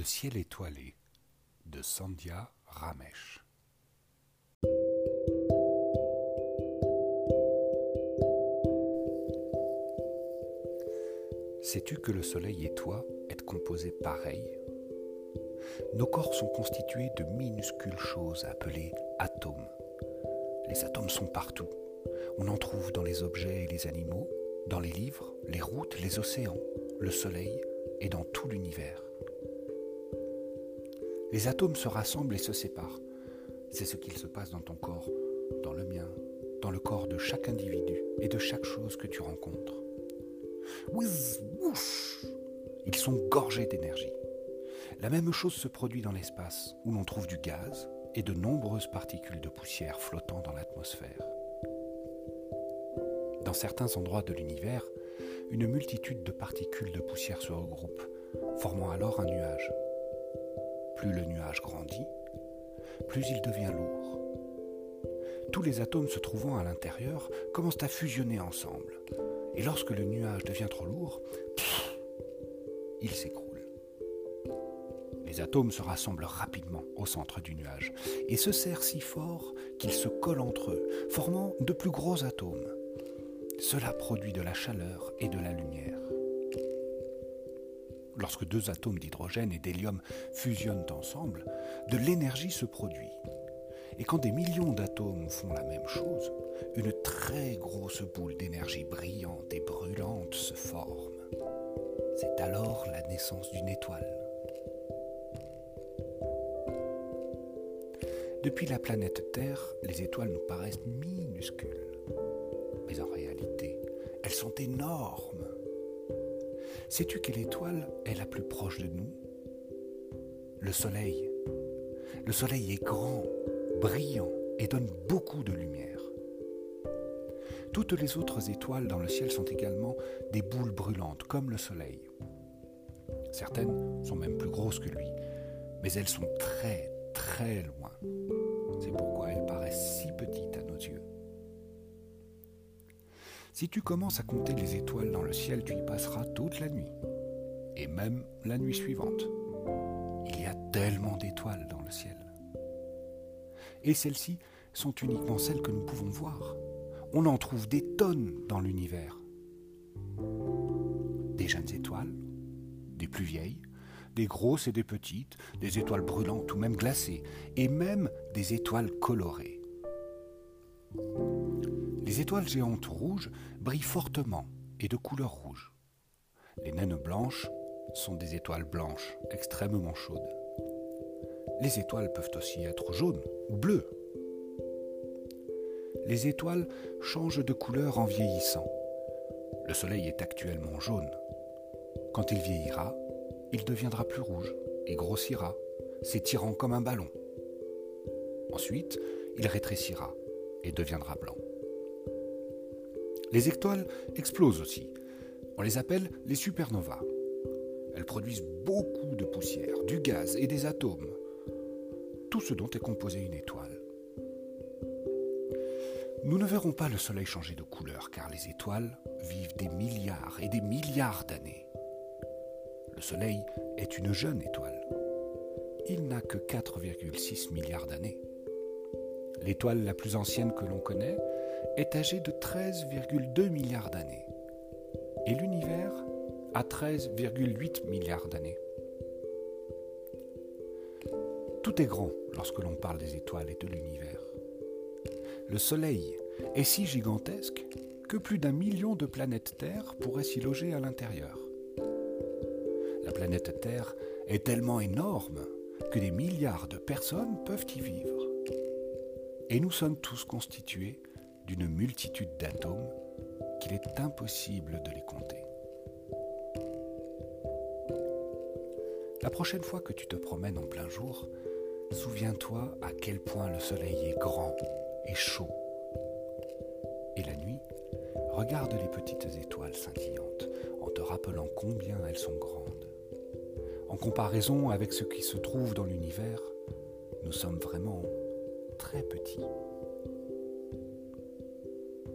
Le ciel étoilé de Sandhya Ramesh. Sais-tu que le Soleil et toi êtes composés pareils Nos corps sont constitués de minuscules choses appelées atomes. Les atomes sont partout. On en trouve dans les objets et les animaux, dans les livres, les routes, les océans, le Soleil et dans tout l'univers. Les atomes se rassemblent et se séparent. C'est ce qu'il se passe dans ton corps, dans le mien, dans le corps de chaque individu et de chaque chose que tu rencontres. Whiz, Ils sont gorgés d'énergie. La même chose se produit dans l'espace, où l'on trouve du gaz et de nombreuses particules de poussière flottant dans l'atmosphère. Dans certains endroits de l'univers, une multitude de particules de poussière se regroupent, formant alors un nuage. Plus le nuage grandit, plus il devient lourd. Tous les atomes se trouvant à l'intérieur commencent à fusionner ensemble. Et lorsque le nuage devient trop lourd, il s'écroule. Les atomes se rassemblent rapidement au centre du nuage et se serrent si fort qu'ils se collent entre eux, formant de plus gros atomes. Cela produit de la chaleur et de la lumière. Lorsque deux atomes d'hydrogène et d'hélium fusionnent ensemble, de l'énergie se produit. Et quand des millions d'atomes font la même chose, une très grosse boule d'énergie brillante et brûlante se forme. C'est alors la naissance d'une étoile. Depuis la planète Terre, les étoiles nous paraissent minuscules. Mais en réalité, elles sont énormes. Sais-tu quelle étoile est la plus proche de nous? Le Soleil. Le Soleil est grand, brillant et donne beaucoup de lumière. Toutes les autres étoiles dans le ciel sont également des boules brûlantes, comme le Soleil. Certaines sont même plus grosses que lui, mais elles sont très très loin. C'est pourquoi Si tu commences à compter les étoiles dans le ciel, tu y passeras toute la nuit, et même la nuit suivante. Il y a tellement d'étoiles dans le ciel. Et celles-ci sont uniquement celles que nous pouvons voir. On en trouve des tonnes dans l'univers. Des jeunes étoiles, des plus vieilles, des grosses et des petites, des étoiles brûlantes ou même glacées, et même des étoiles colorées. Les étoiles géantes rouges brillent fortement et de couleur rouge. Les naines blanches sont des étoiles blanches extrêmement chaudes. Les étoiles peuvent aussi être jaunes ou bleues. Les étoiles changent de couleur en vieillissant. Le Soleil est actuellement jaune. Quand il vieillira, il deviendra plus rouge et grossira, s'étirant comme un ballon. Ensuite, il rétrécira et deviendra blanc. Les étoiles explosent aussi. On les appelle les supernovas. Elles produisent beaucoup de poussière, du gaz et des atomes. Tout ce dont est composée une étoile. Nous ne verrons pas le Soleil changer de couleur car les étoiles vivent des milliards et des milliards d'années. Le Soleil est une jeune étoile. Il n'a que 4,6 milliards d'années. L'étoile la plus ancienne que l'on connaît est âgée de 13,2 milliards d'années et l'univers a 13,8 milliards d'années. Tout est grand lorsque l'on parle des étoiles et de l'univers. Le Soleil est si gigantesque que plus d'un million de planètes Terre pourraient s'y loger à l'intérieur. La planète Terre est tellement énorme que des milliards de personnes peuvent y vivre. Et nous sommes tous constitués d'une multitude d'atomes qu'il est impossible de les compter. La prochaine fois que tu te promènes en plein jour, souviens-toi à quel point le soleil est grand et chaud. Et la nuit, regarde les petites étoiles scintillantes en te rappelant combien elles sont grandes. En comparaison avec ce qui se trouve dans l'univers, nous sommes vraiment très petits.